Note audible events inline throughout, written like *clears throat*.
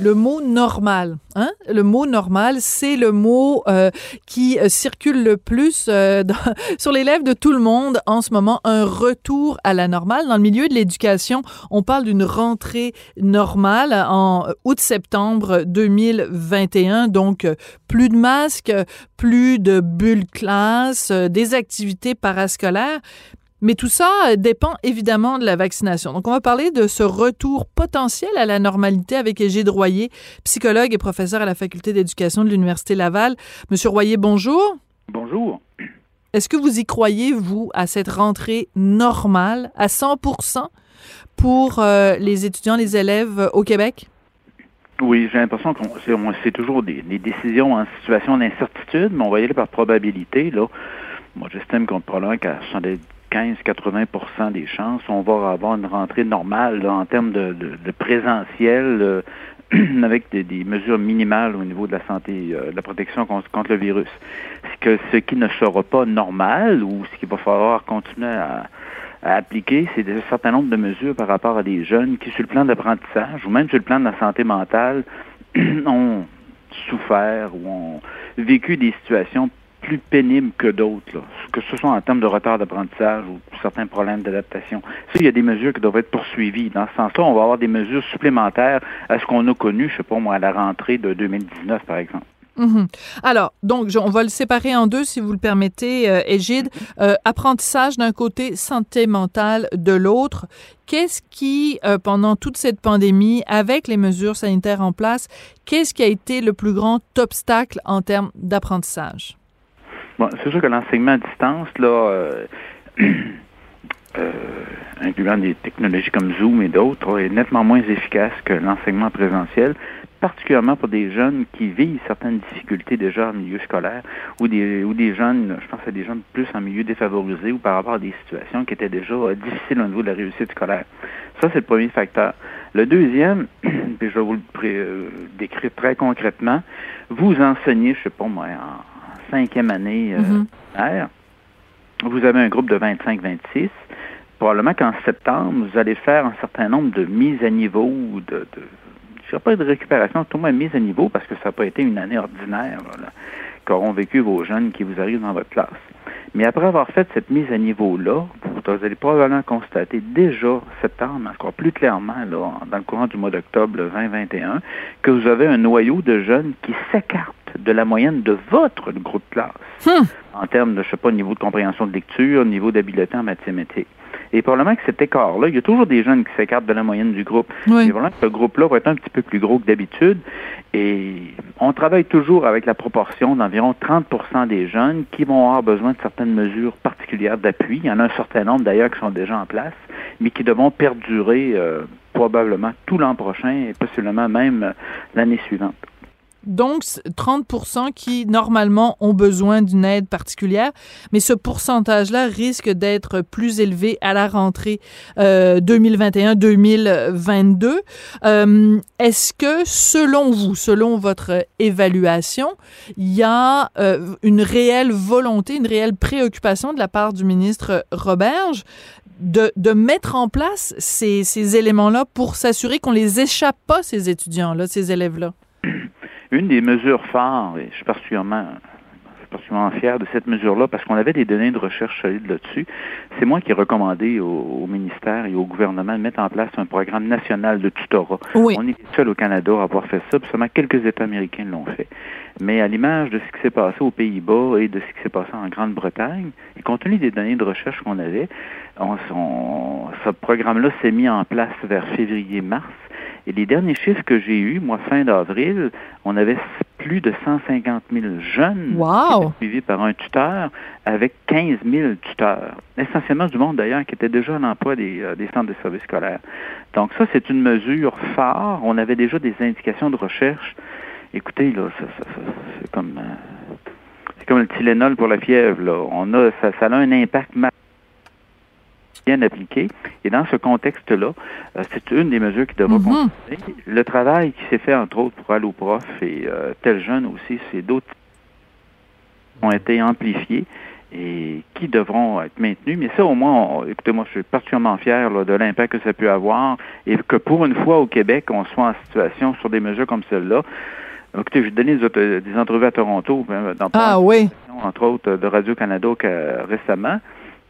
Le mot normal, hein? Le mot normal, c'est le mot euh, qui euh, circule le plus euh, *laughs* sur les lèvres de tout le monde en ce moment. Un retour à la normale. Dans le milieu de l'éducation, on parle d'une rentrée normale en août-septembre 2021. Donc, plus de masques, plus de bulles classe, des activités parascolaires. Mais tout ça euh, dépend évidemment de la vaccination. Donc, on va parler de ce retour potentiel à la normalité avec Égide Royer, psychologue et professeur à la Faculté d'éducation de l'Université Laval. Monsieur Royer, bonjour. Bonjour. Est-ce que vous y croyez, vous, à cette rentrée normale à 100% pour euh, les étudiants, les élèves au Québec? Oui, j'ai l'impression qu'on c'est toujours des, décisions en situation d'incertitude, mais on va y aller par probabilité. Là. Moi, j'estime qu'on probablement qu'à 15-80 des chances, on va avoir une rentrée normale en termes de, présentiel euh, *clears throat* avec des, mesures minimales au niveau de la santé, euh, de la protection contre, le virus. Que, ce qui ne sera pas normal ou ce qu'il va falloir continuer à, appliquer, c'est un certain nombre de mesures par rapport à des jeunes qui, sur le plan d'apprentissage ou même sur le plan de la santé mentale, *clears throat* ont souffert ou ont vécu des situations plus pénibles que d'autres, que ce soit en termes de retard d'apprentissage ou certains problèmes d'adaptation. Ça, il y a des mesures qui doivent être poursuivies. Dans ce sens-là, on va avoir des mesures supplémentaires à ce qu'on a connu, je sais pas moi, à la rentrée de 2019, par exemple. Mhm. Alors, donc, on va le séparer en deux, si vous le permettez, euh, Égide. Euh, apprentissage d'un côté, santé mentale de l'autre. Qu'est-ce qui, euh, pendant toute cette pandémie, avec les mesures sanitaires en place, qu'est-ce qui a été le plus grand obstacle en termes d'apprentissage? Bon, c'est sûr que l'enseignement à distance, là, euh, *clears throat* euh, incluant des technologies comme Zoom et d'autres, est nettement moins efficace que l'enseignement présentiel, particulièrement pour des jeunes qui vivent certaines difficultés déjà en milieu scolaire ou des, ou des jeunes, je pense à des jeunes plus en milieu défavorisé ou par rapport à des situations qui étaient déjà euh, difficiles au niveau de la réussite scolaire. Ça, c'est le premier facteur. Le deuxième, *clears throat* puis je vais vous le décrire très concrètement, vous enseignez, je sais pas moi, en cinquième année euh, mhm. vous avez un groupe de 25-26. Probablement qu'en septembre, vous allez faire un certain nombre de mises à niveau, de, de je ne pas de récupération, tout le monde mise à niveau parce que ça n'a pas été une année ordinaire qu'auront vécu vos jeunes qui vous arrivent dans votre classe. Mais après avoir fait cette mise à niveau-là, vous allez probablement constater déjà septembre, encore plus clairement là, dans le courant du mois d'octobre 2021, que vous avez un noyau de jeunes qui s'écartent de la moyenne de votre groupe de classe hmm. en termes de, je sais pas, niveau de compréhension de lecture, niveau d'habileté en mathématiques. Et probablement que cet écart-là, il y a toujours des jeunes qui s'écartent de la moyenne du groupe. Oui. Mais voilà que ce groupe-là va être un petit peu plus gros que d'habitude. Et on travaille toujours avec la proportion d'environ 30% des jeunes qui vont avoir besoin de certaines mesures particulières d'appui. Il y en a un certain nombre d'ailleurs qui sont déjà en place, mais qui devront perdurer euh, probablement tout l'an prochain et possiblement même euh, l'année suivante donc 30% qui normalement ont besoin d'une aide particulière, mais ce pourcentage-là risque d'être plus élevé à la rentrée 2021-2022. Euh, euh, est-ce que selon vous, selon votre évaluation, il y a euh, une réelle volonté, une réelle préoccupation de la part du ministre Roberge de, de mettre en place ces, ces éléments-là pour s'assurer qu'on les échappe pas, ces étudiants-là, ces élèves-là? Une des mesures phares, et je suis particulièrement, particulièrement fier de cette mesure-là parce qu'on avait des données de recherche solides là-dessus. C'est moi qui ai recommandé au, ministère et au gouvernement de mettre en place un programme national de tutorat. Oui. On est seul au Canada à avoir fait ça, puis seulement quelques États américains l'ont fait. Mais à l'image de ce qui s'est passé aux Pays-Bas et de ce qui s'est passé en Grande-Bretagne, et compte tenu des données de recherche qu'on avait, on, ce programme-là s'est mis en place vers février-mars Et les derniers chiffres que j'ai eus, moi, fin d'avril, on avait plus de 150 000 jeunes Wow! suivis par un tuteur avec 15 000 tuteurs. Essentiellement du monde, d'ailleurs, qui était déjà à l'emploi des, euh, des centres de services scolaires. Donc ça, c'est une mesure phare. On avait déjà des indications de recherche. Écoutez, là, ça, ça- ça- c'est comme... euh, c'est comme le Tylenol pour la fièvre. Là. On a, ça, ça a un impact bien appliqué. Et dans ce contexte-là, euh, c'est une des mesures qui devra Mhm. continuer. Le travail qui s'est fait, entre autres, pour Alloprof et euh, Tel Jeune aussi, c'est d'autres qui ont été amplifiés et qui devront être maintenus. Mais ça, au moins, on- écoutez, moi, je suis particulièrement fier là, de l'impact que ça peut avoir et que pour une fois au Québec, on soit en situation sur des mesures comme celle-là. Écoutez, j'ai donné des, auto- des entrevues à Toronto, euh, dans Ah oui. entre autres de Radio-Canada que- récemment,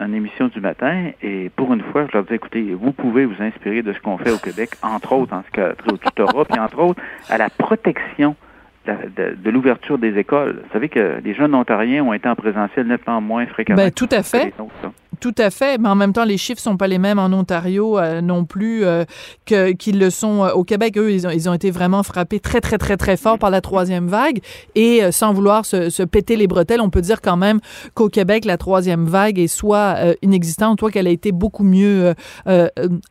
une émission du matin, et pour une fois, je leur dis, écoutez, vous pouvez vous inspirer de ce qu'on fait au Québec, entre autres en ce qui a trait au tutorat, puis entre autres à la protection de, l'ouverture des écoles. Vous savez que les jeunes ontariens ont été en présentiel nettement moins fréquemment. Ben, tout à fait. Tout à fait, mais en même temps, les chiffres sont pas les mêmes en Ontario euh, non plus euh, qu'ils le sont euh, au Québec. Eux, ils ont, ils ont été vraiment frappés très, très, très, très fort par la troisième vague. Et euh, sans vouloir se, péter les bretelles, on peut dire quand même qu'au Québec, la troisième vague est soit inexistante, soit qu'elle a été beaucoup mieux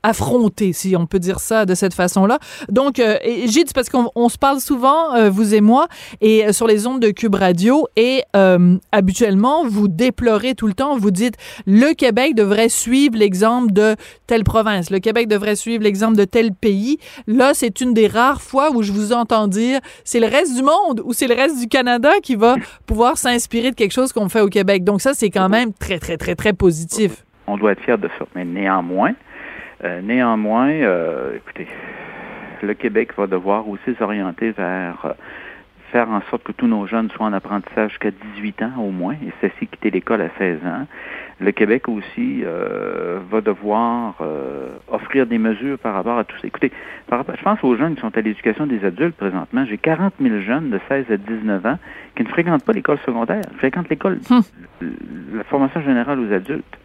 affrontée, si on peut dire ça de cette façon-là. Donc, c'est parce qu'on on se parle souvent, vous et moi, et sur les ondes de Cube Radio, et habituellement, vous déplorez tout le temps, vous dites le Québec devrait suivre l'exemple de telle province, le Québec devrait suivre l'exemple de tel pays. Là, c'est une des rares fois où je vous entends dire c'est le reste du monde ou c'est le reste du Canada qui va pouvoir s'inspirer de quelque chose qu'on fait au Québec. Donc ça, c'est quand même très, très, très, très positif. On doit être fier de ça. Mais néanmoins, euh, néanmoins, euh, écoutez, le Québec va devoir aussi s'orienter vers euh, faire en sorte que tous nos jeunes soient en apprentissage jusqu'à 18 ans au moins, et ceci quitter l'école à 16 ans. Le Québec aussi euh, va devoir euh, offrir des mesures par rapport à tout ça. Écoutez, par rapport, je pense aux jeunes qui sont à l'éducation des adultes présentement. J'ai 40 000 jeunes de 16 à 19 ans qui ne fréquentent pas l'école secondaire, Ils fréquentent l'école, Hum. la formation générale aux adultes.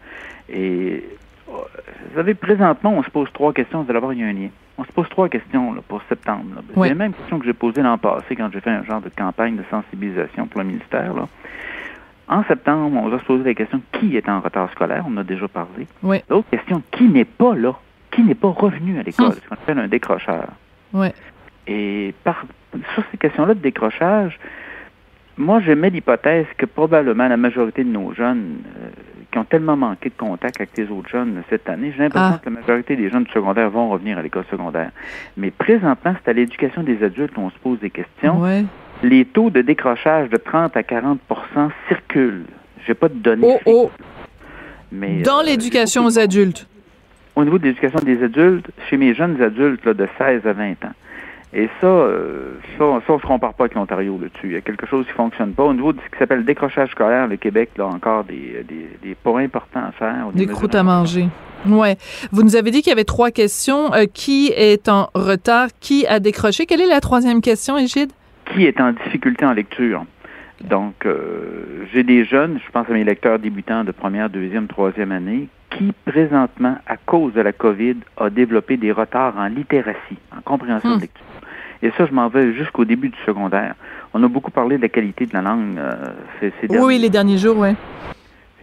Et euh, vous savez, présentement, on se pose trois questions. D'abord, il y a un lien. On se pose trois questions là, pour septembre. là. C'est Oui. les mêmes questions que j'ai posées l'an passé quand j'ai fait un genre de campagne de sensibilisation pour le ministère. Là. En septembre, on va se poser la question qui est en retard scolaire, on en a déjà parlé. Oui. L'autre question, qui n'est pas là, qui n'est pas revenu à l'école, Hum. ce qu'on appelle un décrocheur. Ouais. Et par, sur ces questions-là de décrochage, moi, j'émets l'hypothèse que probablement la majorité de nos jeunes euh, qui ont tellement manqué de contact avec les autres jeunes cette année, j'ai l'impression Ah. que la majorité des jeunes du secondaire vont revenir à l'école secondaire. Mais présentement, c'est à l'éducation des adultes qu'on se pose des questions. Ouais. Les taux de décrochage de 30 à 40% circulent. Je n'ai pas de données. Oh, oh. mais, Dans euh, l'éducation aux adultes. au niveau de l'éducation des adultes, chez mes jeunes adultes là, de 16 à 20 ans. Et ça, euh, ça, ça, on se compare pas avec l'Ontario là-dessus. Il y a quelque chose qui fonctionne pas. Au niveau de ce qui s'appelle le décrochage scolaire, le Québec, là, encore des, des, des pas importants à faire. Des croûtes à manger. Ouais. Vous nous avez dit qu'il y avait trois questions. Euh, qui est en retard? Qui a décroché? Quelle est la troisième question, Égide? Qui est en difficulté en lecture? Donc, euh, j'ai des jeunes, je pense à mes lecteurs débutants de première, deuxième, troisième année, qui présentement, à cause de la COVID, a développé des retards en littératie, en compréhension Hmm. de lecture. Et ça, je m'en vais jusqu'au début du secondaire. On a beaucoup parlé de la qualité de la langue euh, ces, ces Oui, derniers oui, les derniers jours, ouais.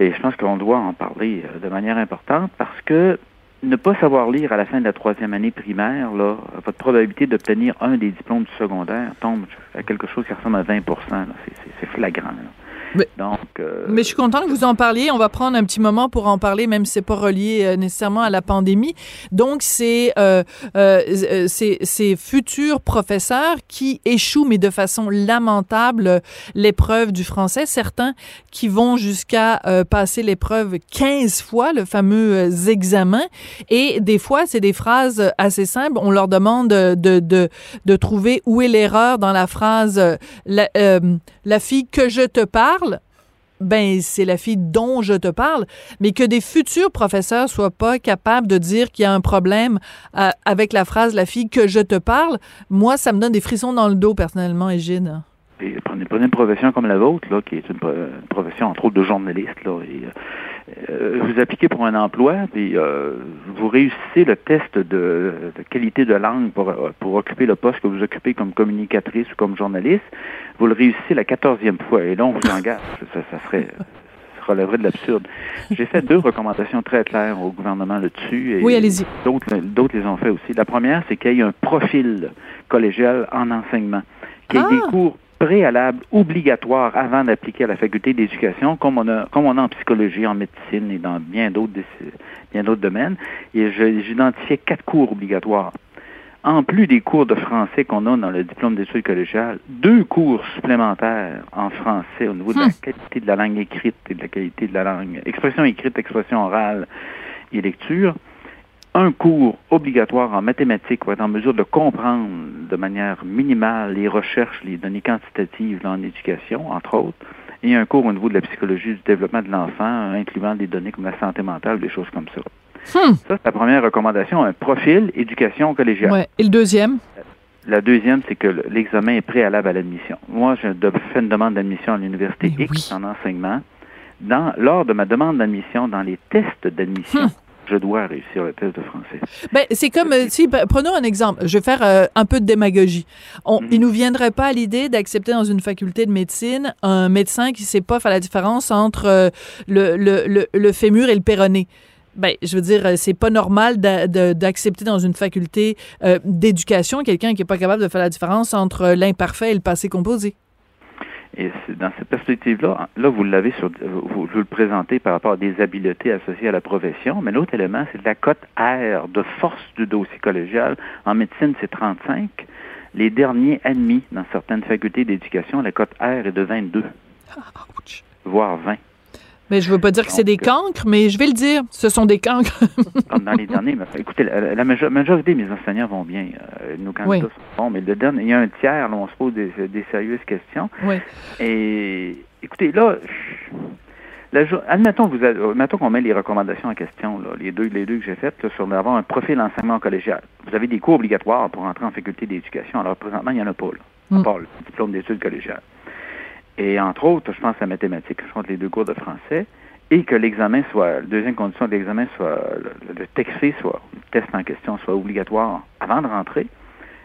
Et je pense qu'on doit en parler euh, de manière importante parce que ne pas savoir lire à la fin de la troisième année primaire, là, votre probabilité d'obtenir un des diplômes du secondaire tombe à quelque chose qui ressemble à 20 là. C'est- c'est- C'est flagrant. là. Mais- Donc, euh, Mais je suis contente que vous en parliez. On va prendre un petit moment pour en parler, même si c'est pas relié euh, nécessairement à la pandémie. Donc, c'est euh, euh, euh, ces ces futurs professeurs qui échouent, mais de façon lamentable, l'épreuve du français. Certains qui vont jusqu'à euh, passer l'épreuve 15 fois, le fameux examen. Et des fois, c'est des phrases assez simples. On leur demande de, de, de, trouver où est l'erreur dans la phrase la, euh, la fille que je te parle ben c'est la fille dont je te parle, mais que des futurs professeurs soient pas capables de dire qu'il y a un problème euh, avec la phrase la fille que je te parle, moi ça me donne des frissons dans le dos personnellement, Égide. prenez, prenez une profession comme la vôtre, là, qui est une, une profession, entre autres, de journaliste, euh, vous appliquez pour un emploi, puis euh, vous réussissez le test de, de qualité de langue pour, euh, pour occuper le poste que vous occupez comme communicatrice ou comme journaliste, vous le réussissez la quatorzième fois, et là, on vous engage. Ça, ça serait ça relèverait de l'absurde. J'ai fait deux recommandations très claires au gouvernement là-dessus. et Oui, allez-y. D'autres, d'autres les ont fait aussi. La première, c'est qu'il y ait un profil collégial en enseignement, qu'il y ait Ah! des cours préalables obligatoires avant d'appliquer à la faculté d'éducation, comme on a, comme on a en psychologie, en médecine et dans bien d'autres, bien d'autres domaines. Et j'identifiais quatre cours obligatoires. En plus des cours de français qu'on a dans le diplôme d'études collégiales, deux cours supplémentaires en français au niveau de la qualité de la langue écrite et de la qualité de la langue, expression écrite, expression orale et lecture un cours obligatoire en mathématiques pour être en mesure de comprendre de manière minimale les recherches, les données quantitatives en éducation, entre autres, et un cours au niveau de la psychologie du développement de l'enfant, incluant des données comme la santé mentale, des choses comme ça. Hmm. Ça, c'est la première recommandation, un profil éducation collégiale. Ouais. Et le deuxième? La deuxième, c'est que le- l'examen est préalable à l'admission. Moi, j'ai de- fait une demande d'admission à l'université X oui. en enseignement. Dans, lors de ma demande d'admission, dans les tests d'admission, Hmm. Je dois réussir le test de français. Ben, c'est comme euh, si ben, prenons un exemple. Je vais faire euh, un peu de démagogie. On, Mhm. Il nous viendrait pas à l'idée d'accepter dans une faculté de médecine un médecin qui sait pas faire la différence entre euh, le, le, le, le fémur et le péroné. Ben, je veux dire, c'est pas normal d'accepter dans une faculté d'éducation quelqu'un qui est pas capable de faire la différence entre l'imparfait et le passé composé. Et dans cette perspective-là, là, vous l'avez sur, vous, vous le présentez par rapport à des habiletés associées à la profession, mais l'autre élément, c'est la cote R de force du dossier collégial. En médecine, c'est 35. Les derniers admis dans certaines facultés d'éducation, la cote R est de 22, Ouch. voire 20. Mais je veux pas dire que c'est des euh, cancres, mais je vais le dire, ce sont des cancres. *laughs* Comme dans les derniers, mais écoutez, la, la majo- majorité de mes enseignants vont bien. Euh, nos candidats Oui. sont bons, mais le dernier, il y a un tiers, là, on se pose des, des sérieuses questions. oui. Et écoutez, là, la admettons, vous admettons qu'on met les recommandations en question, là, les deux, les deux que j'ai faites, là, sur d'avoir un profil enseignement collégial. Vous avez des cours obligatoires pour entrer en faculté d'éducation. Alors, présentement, il n'y en a pas, là, à Mm. part le diplôme d'études collégiales. Et entre autres, je pense à mathématiques, je pense les deux cours de français, et que l'examen soit, la deuxième condition de l'examen soit, le, le texté soit, le test en question soit obligatoire avant de rentrer.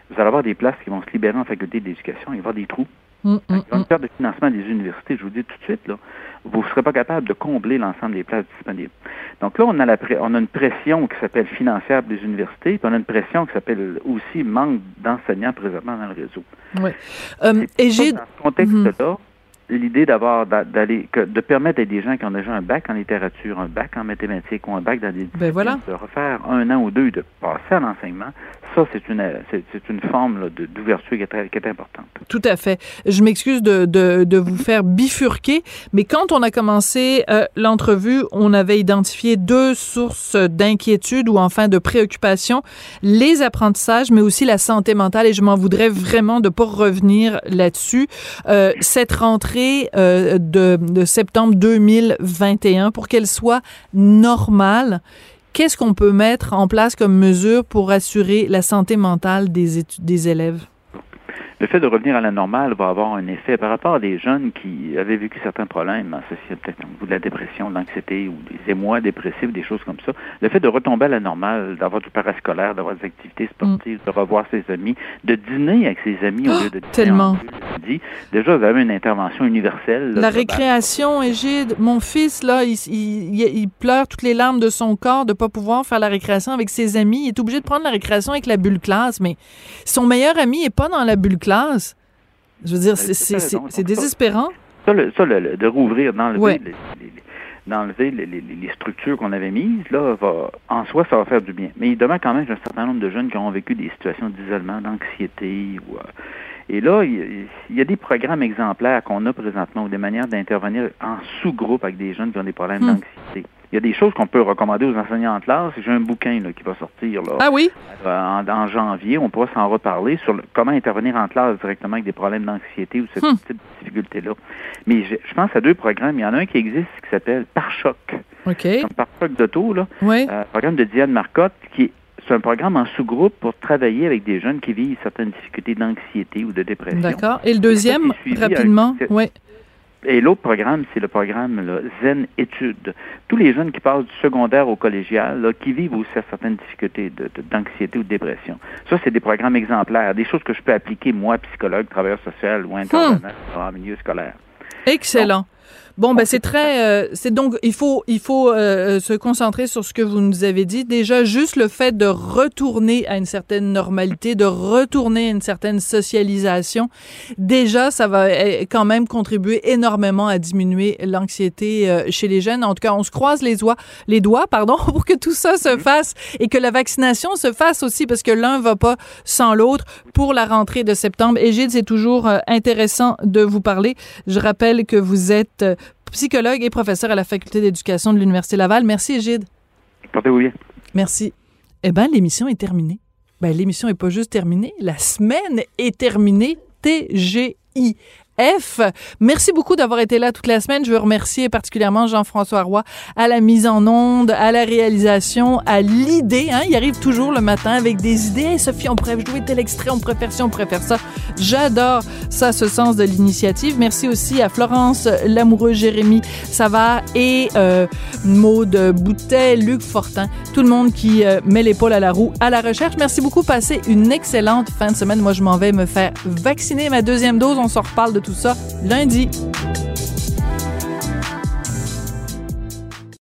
Vous allez avoir des places qui vont se libérer en faculté d'éducation, il va y avoir des trous. Dans le hum. cadre de financement des universités, je vous dis tout de suite, là, vous ne serez pas capable de combler l'ensemble des places disponibles. Donc là, on a, la on a une pression qui s'appelle financière des universités, puis on a une pression qui s'appelle aussi manque d'enseignants présentement dans le réseau. Ouais. Euh, et j'ai Dans ce contexte-là, l'idée d'avoir d'a- d'aller de permettre à des gens qui ont déjà un bac en littérature, un bac en mathématiques ou un bac dans des Ben voilà. de refaire un an ou deux de passer à l'enseignement, ça c'est une c'est une forme d'ouverture qui qui est importante. Tout à fait. Je m'excuse de, de, de vous faire bifurquer, mais quand on a commencé euh, l'entrevue, on avait identifié deux sources d'inquiétude ou enfin de préoccupation, les apprentissages, mais aussi la santé mentale, et je m'en voudrais vraiment de pas revenir là-dessus. Euh, cette rentrée euh, de, de septembre 2021, pour qu'elle soit normale, qu'est-ce qu'on peut mettre en place comme mesure pour assurer la santé mentale des, des élèves? Le fait de revenir à la normale va avoir un effet par rapport à des jeunes qui avaient vécu certains problèmes associés peut-être au niveau de la dépression, de l'anxiété ou des émois dépressifs, des choses comme ça. Le fait de retomber à la normale, d'avoir du parascolaire, d'avoir des activités sportives, de revoir ses amis, de dîner avec ses amis au lieu de dîner tellement. en midi, déjà vous avez une intervention universelle. là, La récréation, Égide, mon fils, là, il, il- pleure toutes les larmes de son corps de pas pouvoir faire la récréation avec ses amis. Il est obligé de prendre la récréation avec la bulle classe, mais son meilleur ami est pas dans la bulle classe. Je veux dire, c'est- c'est désespérant. Ça, le- ça, le- le- de rouvrir, d'enlever Ouais. les, les- les- d'enlever les, les- les structures qu'on avait mises, là, va, en soi, ça va faire du bien. Mais il demeure quand même un certain nombre de jeunes qui ont vécu des situations d'isolement, d'anxiété. Ou, euh, et là, il, il y a des programmes exemplaires qu'on a présentement ou des manières d'intervenir en sous-groupe avec des jeunes qui ont des problèmes Hmm. d'anxiété. Il y a des choses qu'on peut recommander aux enseignants en classe. J'ai un bouquin là, qui va sortir là, Ah oui? euh, en, en janvier, on pourra s'en reparler sur le- comment intervenir en classe directement avec des problèmes d'anxiété ou ce Hmm. type de difficulté-là. Mais je, je pense à deux programmes. Il y en a un qui existe qui s'appelle Pare-choc, OK. comme Pare-choc d'auto, là, Oui. euh, programme de Diane Marcotte, qui est c'est un programme en sous-groupe pour travailler avec des jeunes qui vivent certaines difficultés d'anxiété ou de dépression. D'accord. Et le deuxième, rapidement? Oui. Et l'autre programme, c'est le programme là, Zen Études. Tous les jeunes qui passent du secondaire au collégial, là, qui vivent aussi certaines difficultés d'anxiété ou de dépression. Ça, c'est des programmes exemplaires, des choses que je peux appliquer, moi, psychologue, travailleur social ou intervenant en milieu scolaire. Excellent. Bon, ben c'est très, euh, c'est donc il faut il faut euh, se concentrer sur ce que vous nous avez dit. Déjà, juste le fait de retourner à une certaine normalité, de retourner à une certaine socialisation, déjà ça va eh, quand même contribuer énormément à diminuer l'anxiété euh, chez les jeunes. En tout cas, on se croise les doigts, les doigts, pardon, *laughs* pour que tout ça se fasse et que la vaccination se fasse aussi parce que l'un va pas sans l'autre pour la rentrée de septembre. Égide, c'est toujours intéressant de vous parler. Je rappelle que vous êtes psychologue et professeur à la faculté d'éducation de l'Université Laval. Merci, Égide. Portez-vous bien. Merci. Eh bien, l'émission est terminée. Ben, l'émission n'est pas juste terminée, la semaine est terminée. TGI F. Merci beaucoup d'avoir été là toute la semaine. Je veux remercier particulièrement Jean-François Roy à la mise en onde, à la réalisation, à l'idée. Hein? Il arrive toujours le matin avec des idées. Sophie, on pourrait jouer tel extrait, on préfère ci, on préfère ça. J'adore ça, ce sens de l'initiative. Merci aussi à Florence Lamoureux, Jérémy Savard et euh, Maude Boutet, Luc Fortin, tout le monde qui euh, met l'épaule à la roue à la recherche. Merci beaucoup. Passez une excellente fin de semaine. Moi, je m'en vais me faire vacciner ma deuxième dose. On s'en reparle de tout ça lundi.